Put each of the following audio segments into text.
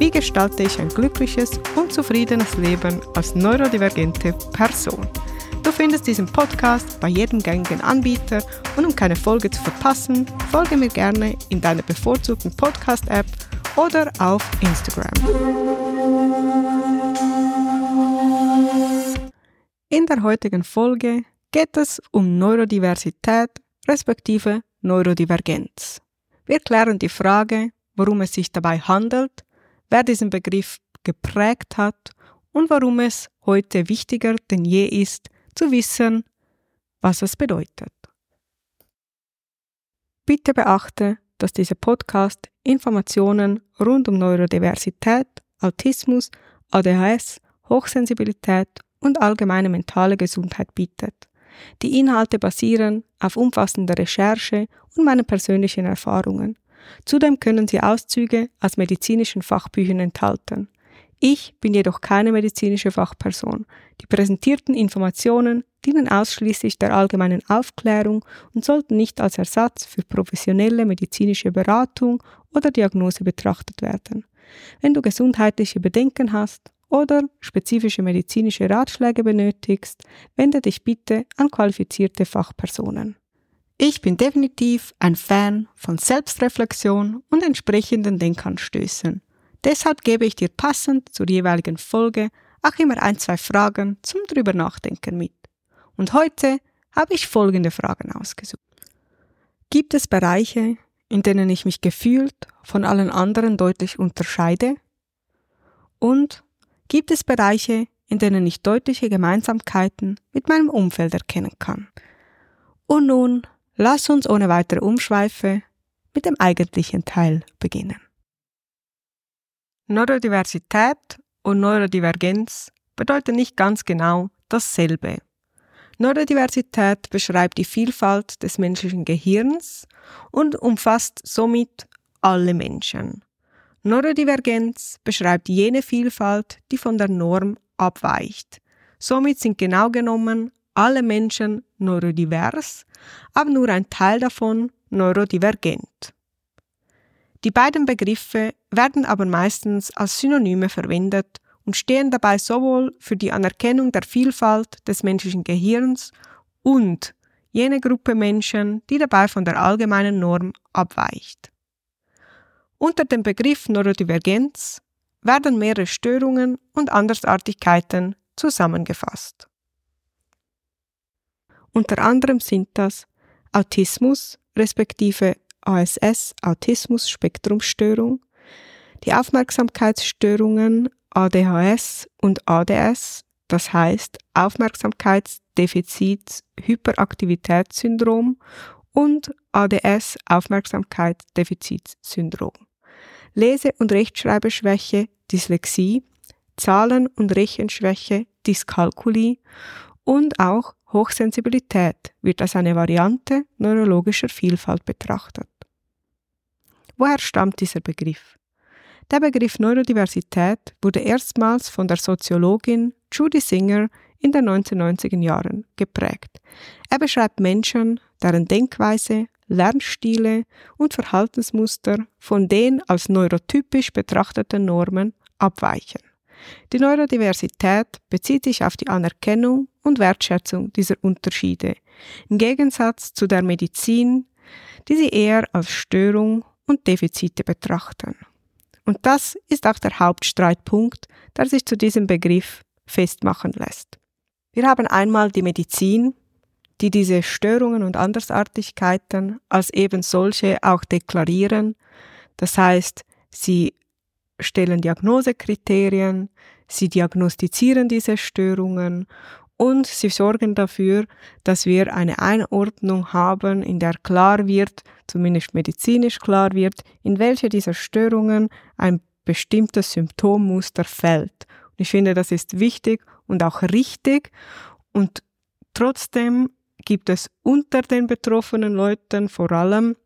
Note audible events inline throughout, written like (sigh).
wie gestalte ich ein glückliches und zufriedenes Leben als neurodivergente Person? Du findest diesen Podcast bei jedem gängigen Anbieter und um keine Folge zu verpassen, folge mir gerne in deiner bevorzugten Podcast-App oder auf Instagram. In der heutigen Folge geht es um Neurodiversität respektive Neurodivergenz. Wir klären die Frage, worum es sich dabei handelt, wer diesen Begriff geprägt hat und warum es heute wichtiger denn je ist, zu wissen, was es bedeutet. Bitte beachte, dass dieser Podcast Informationen rund um Neurodiversität, Autismus, ADHS, Hochsensibilität und allgemeine mentale Gesundheit bietet. Die Inhalte basieren auf umfassender Recherche und meinen persönlichen Erfahrungen. Zudem können sie Auszüge aus medizinischen Fachbüchern enthalten. Ich bin jedoch keine medizinische Fachperson. Die präsentierten Informationen dienen ausschließlich der allgemeinen Aufklärung und sollten nicht als Ersatz für professionelle medizinische Beratung oder Diagnose betrachtet werden. Wenn du gesundheitliche Bedenken hast oder spezifische medizinische Ratschläge benötigst, wende dich bitte an qualifizierte Fachpersonen. Ich bin definitiv ein Fan von Selbstreflexion und entsprechenden Denkanstößen. Deshalb gebe ich dir passend zur jeweiligen Folge auch immer ein, zwei Fragen zum drüber nachdenken mit. Und heute habe ich folgende Fragen ausgesucht. Gibt es Bereiche, in denen ich mich gefühlt von allen anderen deutlich unterscheide? Und gibt es Bereiche, in denen ich deutliche Gemeinsamkeiten mit meinem Umfeld erkennen kann. Und nun lass uns ohne weitere Umschweife mit dem eigentlichen Teil beginnen. Neurodiversität und Neurodivergenz bedeuten nicht ganz genau dasselbe. Neurodiversität beschreibt die Vielfalt des menschlichen Gehirns und umfasst somit alle Menschen. Neurodivergenz beschreibt jene Vielfalt, die von der Norm abweicht. Somit sind genau genommen alle Menschen neurodivers, aber nur ein Teil davon neurodivergent. Die beiden Begriffe werden aber meistens als Synonyme verwendet und stehen dabei sowohl für die Anerkennung der Vielfalt des menschlichen Gehirns und jene Gruppe Menschen, die dabei von der allgemeinen Norm abweicht. Unter dem Begriff Neurodivergenz werden mehrere Störungen und Andersartigkeiten zusammengefasst. Unter anderem sind das Autismus respektive ASS, Autismus-Spektrumstörung, die Aufmerksamkeitsstörungen ADHS und ADS, das heißt Aufmerksamkeitsdefizits-Hyperaktivitätssyndrom und ADS Aufmerksamkeitsdefizitsyndrom. Lese- und Rechtschreibeschwäche, Dyslexie, Zahlen- und Rechenschwäche, Dyskalkulie und auch Hochsensibilität wird als eine Variante neurologischer Vielfalt betrachtet. Woher stammt dieser Begriff? Der Begriff Neurodiversität wurde erstmals von der Soziologin Judy Singer in den 1990er Jahren geprägt. Er beschreibt Menschen, deren Denkweise, Lernstile und Verhaltensmuster von den als neurotypisch betrachteten Normen abweichen. Die Neurodiversität bezieht sich auf die Anerkennung und Wertschätzung dieser Unterschiede, im Gegensatz zu der Medizin, die sie eher als Störung und Defizite betrachten. Und das ist auch der Hauptstreitpunkt, der sich zu diesem Begriff festmachen lässt. Wir haben einmal die Medizin, die diese Störungen und Andersartigkeiten als eben solche auch deklarieren. Das heißt, sie stellen Diagnosekriterien, sie diagnostizieren diese Störungen und sie sorgen dafür, dass wir eine Einordnung haben, in der klar wird, zumindest medizinisch klar wird, in welche dieser Störungen ein bestimmtes Symptommuster fällt. Und ich finde, das ist wichtig und auch richtig und trotzdem gibt es unter den betroffenen Leuten vor allem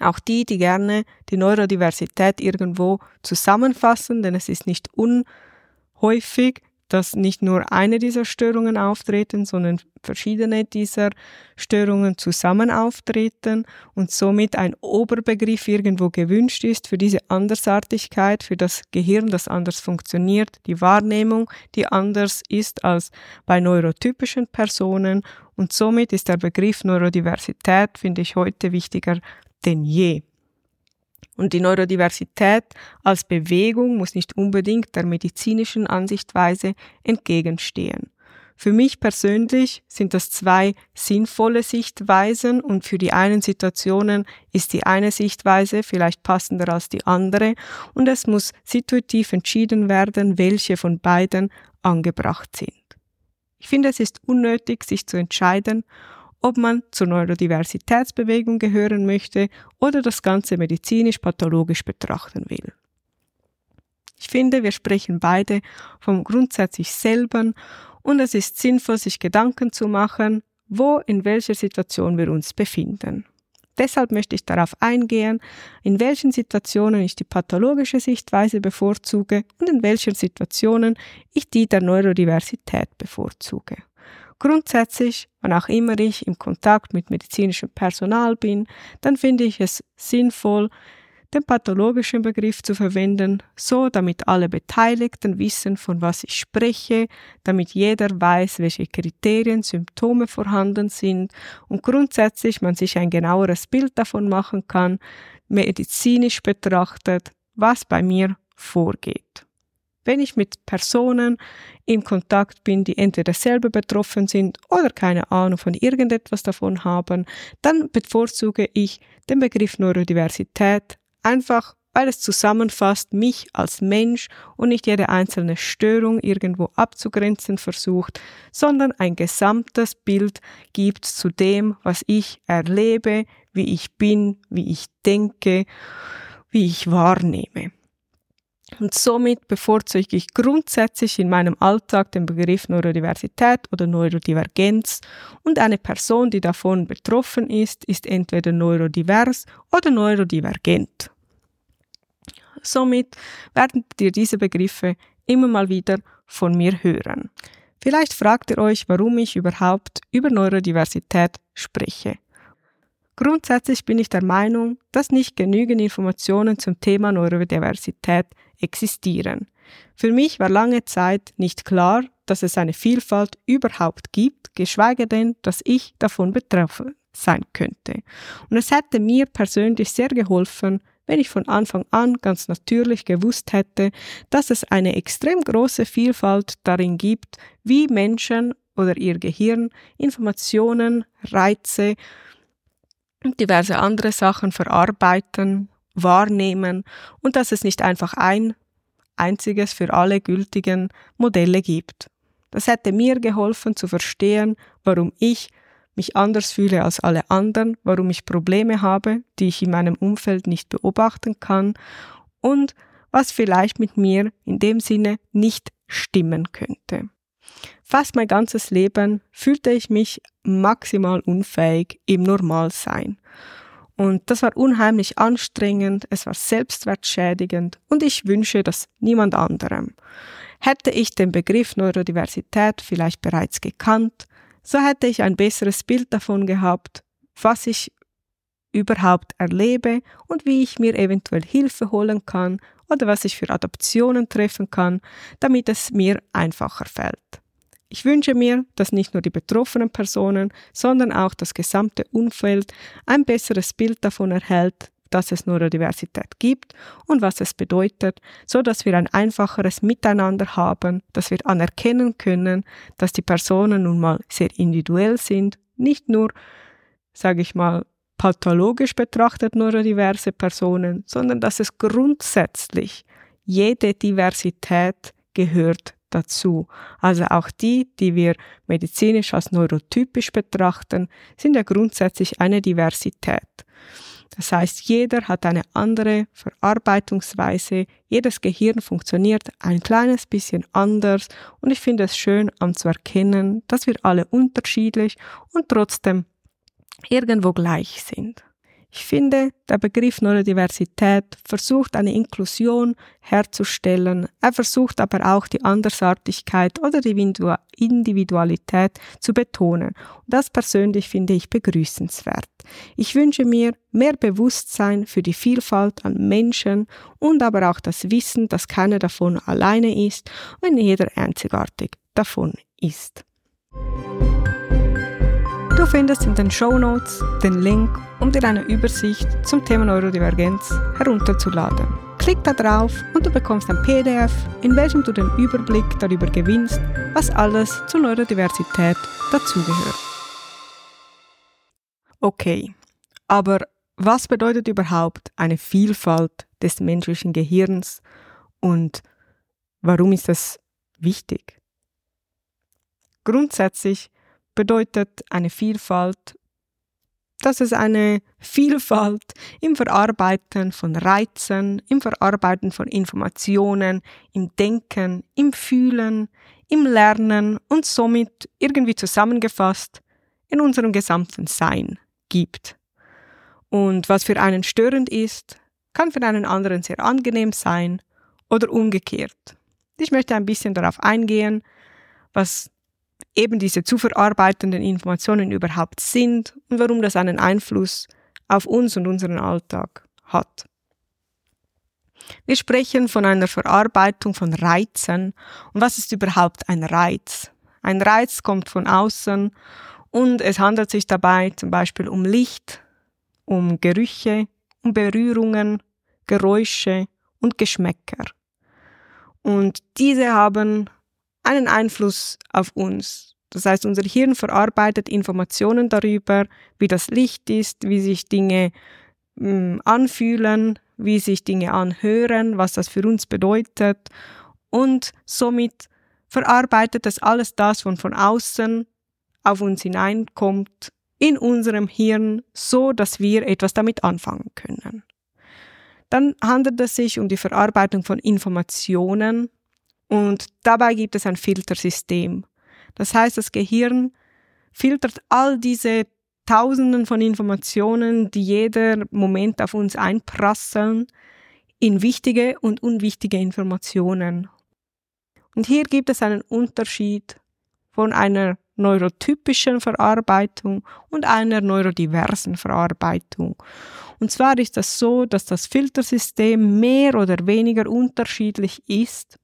auch die, die gerne die Neurodiversität irgendwo zusammenfassen, denn es ist nicht unhäufig, dass nicht nur eine dieser Störungen auftreten, sondern verschiedene dieser Störungen zusammen auftreten und somit ein Oberbegriff irgendwo gewünscht ist für diese Andersartigkeit, für das Gehirn, das anders funktioniert, die Wahrnehmung, die anders ist als bei neurotypischen Personen. Und somit ist der Begriff Neurodiversität, finde ich, heute wichtiger denn je. Und die Neurodiversität als Bewegung muss nicht unbedingt der medizinischen Ansichtweise entgegenstehen. Für mich persönlich sind das zwei sinnvolle Sichtweisen und für die einen Situationen ist die eine Sichtweise vielleicht passender als die andere und es muss situativ entschieden werden, welche von beiden angebracht sind. Ich finde, es ist unnötig, sich zu entscheiden, ob man zur Neurodiversitätsbewegung gehören möchte oder das Ganze medizinisch-pathologisch betrachten will. Ich finde, wir sprechen beide vom grundsätzlich selben und es ist sinnvoll, sich Gedanken zu machen, wo in welcher Situation wir uns befinden. Deshalb möchte ich darauf eingehen, in welchen Situationen ich die pathologische Sichtweise bevorzuge und in welchen Situationen ich die der Neurodiversität bevorzuge. Grundsätzlich, wann auch immer ich im Kontakt mit medizinischem Personal bin, dann finde ich es sinnvoll, den pathologischen Begriff zu verwenden, so damit alle Beteiligten wissen, von was ich spreche, damit jeder weiß, welche Kriterien, Symptome vorhanden sind und grundsätzlich man sich ein genaueres Bild davon machen kann, medizinisch betrachtet, was bei mir vorgeht. Wenn ich mit Personen in Kontakt bin, die entweder selber betroffen sind oder keine Ahnung von irgendetwas davon haben, dann bevorzuge ich den Begriff Neurodiversität einfach, weil es zusammenfasst mich als Mensch und nicht jede einzelne Störung irgendwo abzugrenzen versucht, sondern ein gesamtes Bild gibt zu dem, was ich erlebe, wie ich bin, wie ich denke, wie ich wahrnehme. Und somit bevorzuge ich grundsätzlich in meinem Alltag den Begriff Neurodiversität oder Neurodivergenz und eine Person, die davon betroffen ist, ist entweder neurodivers oder neurodivergent. Somit werden dir diese Begriffe immer mal wieder von mir hören. Vielleicht fragt ihr euch, warum ich überhaupt über Neurodiversität spreche. Grundsätzlich bin ich der Meinung, dass nicht genügend Informationen zum Thema Neurodiversität existieren. Für mich war lange Zeit nicht klar, dass es eine Vielfalt überhaupt gibt, geschweige denn, dass ich davon betroffen sein könnte. Und es hätte mir persönlich sehr geholfen, wenn ich von Anfang an ganz natürlich gewusst hätte, dass es eine extrem große Vielfalt darin gibt, wie Menschen oder ihr Gehirn Informationen, Reize diverse andere Sachen verarbeiten wahrnehmen und dass es nicht einfach ein einziges für alle gültigen Modelle gibt. Das hätte mir geholfen zu verstehen, warum ich mich anders fühle als alle anderen, warum ich Probleme habe, die ich in meinem Umfeld nicht beobachten kann und was vielleicht mit mir in dem Sinne nicht stimmen könnte. Fast mein ganzes Leben fühlte ich mich maximal unfähig im Normalsein. Und das war unheimlich anstrengend, es war selbstwertschädigend und ich wünsche das niemand anderem. Hätte ich den Begriff Neurodiversität vielleicht bereits gekannt, so hätte ich ein besseres Bild davon gehabt, was ich überhaupt erlebe und wie ich mir eventuell Hilfe holen kann oder was ich für Adoptionen treffen kann, damit es mir einfacher fällt. Ich wünsche mir, dass nicht nur die betroffenen Personen, sondern auch das gesamte Umfeld ein besseres Bild davon erhält, dass es Neurodiversität gibt und was es bedeutet, so dass wir ein einfacheres Miteinander haben, dass wir anerkennen können, dass die Personen nun mal sehr individuell sind, nicht nur, sage ich mal, pathologisch betrachtet neurodiverse Personen, sondern dass es grundsätzlich jede Diversität gehört dazu. Also auch die, die wir medizinisch als neurotypisch betrachten, sind ja grundsätzlich eine Diversität. Das heißt, jeder hat eine andere Verarbeitungsweise, jedes Gehirn funktioniert ein kleines bisschen anders und ich finde es schön anzuerkennen, dass wir alle unterschiedlich und trotzdem irgendwo gleich sind. Ich finde, der Begriff Neurodiversität versucht eine Inklusion herzustellen, er versucht aber auch die Andersartigkeit oder die Individualität zu betonen. Und das persönlich finde ich begrüßenswert. Ich wünsche mir mehr Bewusstsein für die Vielfalt an Menschen und aber auch das Wissen, dass keiner davon alleine ist und jeder einzigartig davon ist. Du findest in den Show Notes den Link, um dir eine Übersicht zum Thema Neurodivergenz herunterzuladen. Klick da drauf und du bekommst ein PDF, in welchem du den Überblick darüber gewinnst, was alles zur Neurodiversität dazugehört. Okay, aber was bedeutet überhaupt eine Vielfalt des menschlichen Gehirns und warum ist das wichtig? Grundsätzlich bedeutet eine Vielfalt, dass es eine Vielfalt im Verarbeiten von Reizen, im Verarbeiten von Informationen, im Denken, im Fühlen, im Lernen und somit irgendwie zusammengefasst in unserem gesamten Sein gibt. Und was für einen störend ist, kann für einen anderen sehr angenehm sein oder umgekehrt. Ich möchte ein bisschen darauf eingehen, was eben diese zu verarbeitenden Informationen überhaupt sind und warum das einen Einfluss auf uns und unseren Alltag hat. Wir sprechen von einer Verarbeitung von Reizen. Und was ist überhaupt ein Reiz? Ein Reiz kommt von außen und es handelt sich dabei zum Beispiel um Licht, um Gerüche, um Berührungen, Geräusche und Geschmäcker. Und diese haben einen Einfluss auf uns. Das heißt, unser Hirn verarbeitet Informationen darüber, wie das Licht ist, wie sich Dinge mh, hm, anfühlen, wie sich Dinge anhören, was das für uns bedeutet. Und somit verarbeitet es alles das, was von außen auf uns hineinkommt, in unserem Hirn, so dass wir etwas damit anfangen können. Dann handelt es sich um die Verarbeitung von Informationen und dabei gibt es ein Filtersystem. Das heißt, das Gehirn filtert all diese Tausenden von Informationen, die jeder Moment auf uns einprasseln, in wichtige und unwichtige Informationen. Und hier gibt es einen Unterschied von einer neurotypischen Verarbeitung und einer neurodiversen Verarbeitung. Und zwar ist das so, dass das Filtersystem mehr oder weniger unterschiedlich ist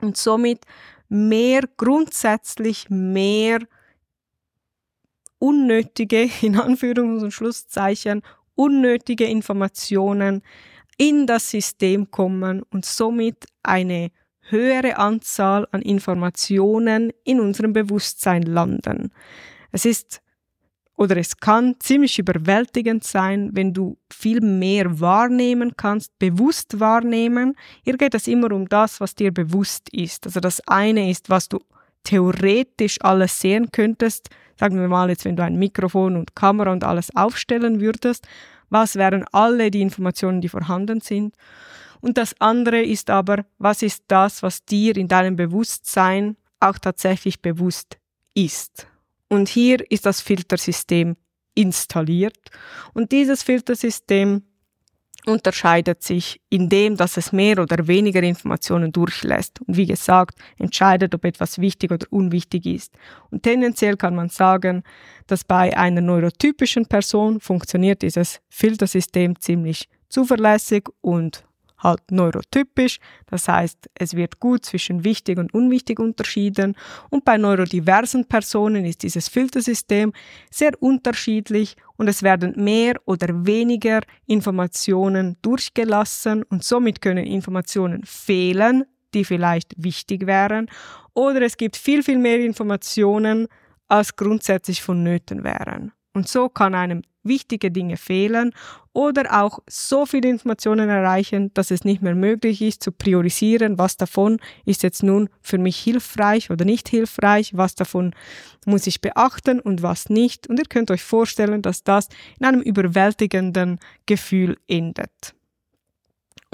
und somit mehr grundsätzlich mehr unnötige, (laughs) in Anführungs- und Schlusszeichen, unnötige Informationen in das System kommen und somit eine höhere Anzahl an Informationen in unserem Bewusstsein landen. Es ist oder es kann ziemlich überwältigend sein, wenn du viel mehr wahrnehmen kannst, bewusst wahrnehmen. Hier geht es immer um das, was dir bewusst ist. Also das eine ist, was du theoretisch alles sehen könntest. Sagen wir mal jetzt, wenn du ein Mikrofon und Kamera und alles aufstellen würdest, was wären alle die Informationen, die vorhanden sind? Und das andere ist aber, was ist das, was dir in deinem Bewusstsein auch tatsächlich bewusst ist? Und hier ist das Filtersystem installiert. Und dieses Filtersystem unterscheidet sich in dem, dass es mehr oder weniger Informationen durchlässt und wie gesagt entscheidet, ob etwas wichtig oder unwichtig ist. Und tendenziell kann man sagen, dass bei einer neurotypischen Person funktioniert dieses Filtersystem ziemlich zuverlässig und halt neurotypisch, das heißt, es wird gut zwischen wichtig und unwichtig unterschieden. Und bei neurodiversen Personen ist dieses Filtersystem sehr unterschiedlich und es werden mehr oder weniger Informationen durchgelassen und somit können Informationen fehlen, die vielleicht wichtig wären. Oder es gibt viel, viel mehr Informationen, als grundsätzlich vonnöten wären. Und so kann einem wichtige Dinge fehlen oder auch so viele Informationen erreichen, dass es nicht mehr möglich ist zu priorisieren, was davon ist jetzt nun für mich hilfreich oder nicht hilfreich, was davon muss ich beachten und was nicht. Und ihr könnt euch vorstellen, dass das in einem überwältigenden Gefühl endet.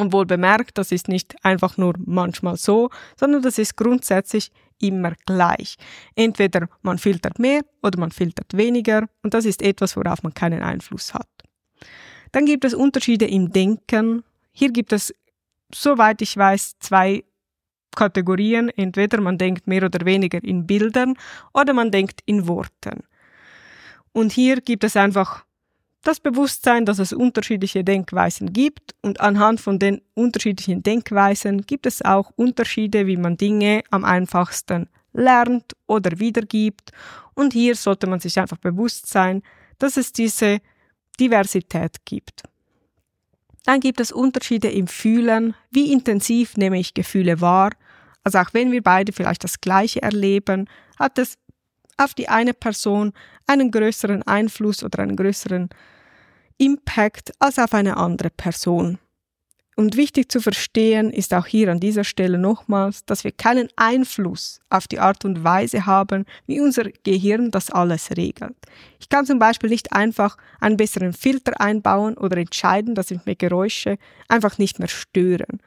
Und wohl bemerkt, das ist nicht einfach nur manchmal so, sondern das ist grundsätzlich immer gleich. Entweder man filtert mehr oder man filtert weniger und das ist etwas, worauf man keinen Einfluss hat. Dann gibt es Unterschiede im Denken. Hier gibt es, soweit ich weiß, zwei Kategorien. Entweder man denkt mehr oder weniger in Bildern oder man denkt in Worten. Und hier gibt es einfach das Bewusstsein, dass es unterschiedliche Denkweisen gibt und anhand von den unterschiedlichen Denkweisen gibt es auch Unterschiede, wie man Dinge am einfachsten lernt oder wiedergibt. Und hier sollte man sich einfach bewusst sein, dass es diese Diversität gibt. Dann gibt es Unterschiede im Fühlen. Wie intensiv nehme ich Gefühle wahr? Also auch wenn wir beide vielleicht das Gleiche erleben, hat es auf die eine Person einen größeren Einfluss oder einen größeren Impact als auf eine andere Person. Und wichtig zu verstehen ist auch hier an dieser Stelle nochmals, dass wir keinen Einfluss auf die Art und Weise haben, wie unser Gehirn das alles regelt. Ich kann zum Beispiel nicht einfach einen besseren Filter einbauen oder entscheiden, dass mich Geräusche einfach nicht mehr stören.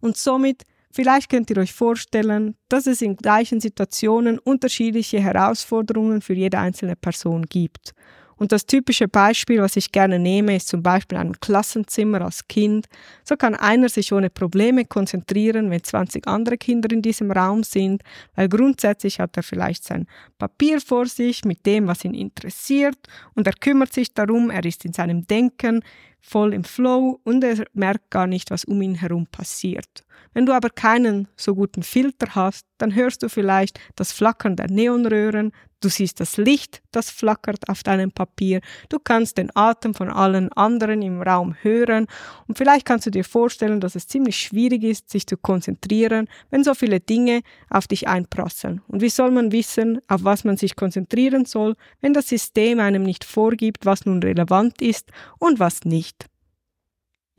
Und somit Vielleicht könnt ihr euch vorstellen, dass es in gleichen Situationen unterschiedliche Herausforderungen für jede einzelne Person gibt. Und das typische Beispiel, was ich gerne nehme, ist zum Beispiel ein Klassenzimmer als Kind. So kann einer sich ohne Probleme konzentrieren, wenn 20 andere Kinder in diesem Raum sind, weil grundsätzlich hat er vielleicht sein Papier vor sich mit dem, was ihn interessiert und er kümmert sich darum, er ist in seinem Denken voll im Flow und er merkt gar nicht, was um ihn herum passiert. Wenn du aber keinen so guten Filter hast, dann hörst du vielleicht das Flackern der Neonröhren, du siehst das Licht, das flackert auf deinem Papier, du kannst den Atem von allen anderen im Raum hören und vielleicht kannst du dir vorstellen, dass es ziemlich schwierig ist, sich zu konzentrieren, wenn so viele Dinge auf dich einprasseln. Und wie soll man wissen, auf was man sich konzentrieren soll, wenn das System einem nicht vorgibt, was nun relevant ist und was nicht?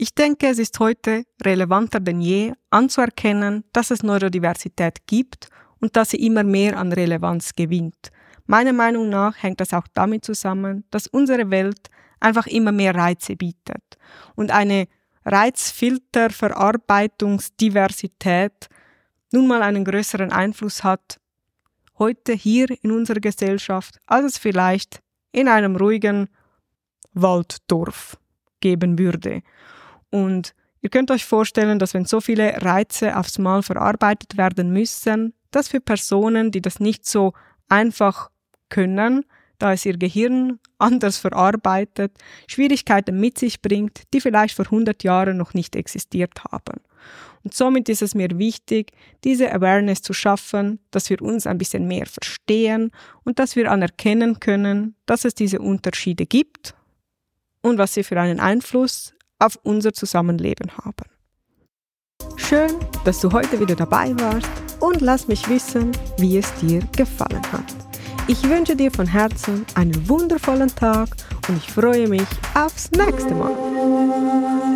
Ich denke, es ist heute relevanter denn je anzuerkennen, dass es Neurodiversität gibt und dass sie immer mehr an Relevanz gewinnt. Meiner Meinung nach hängt das auch damit zusammen, dass unsere Welt einfach immer mehr Reize bietet und eine Reizfilterverarbeitungsdiversität nun mal einen größeren Einfluss hat heute hier in unserer Gesellschaft, als es vielleicht in einem ruhigen Walddorf geben würde. Und ihr könnt euch vorstellen, dass wenn so viele Reize aufs Mal verarbeitet werden müssen, dass für Personen, die das nicht so einfach können, da es ihr Gehirn (laughs) anders verarbeitet, Schwierigkeiten mit sich bringt, die vielleicht vor 100 Jahren noch nicht existiert haben. Und somit ist es mir wichtig, diese Awareness zu schaffen, dass wir uns ein bisschen mehr verstehen und dass wir anerkennen können, dass es diese Unterschiede gibt und was sie für einen Einfluss auf unser Zusammenleben haben. Schön, dass du heute wieder dabei warst und lass mich wissen, wie es dir gefallen hat. Ich wünsche dir von Herzen einen wundervollen Tag und ich freue mich aufs nächste Mal.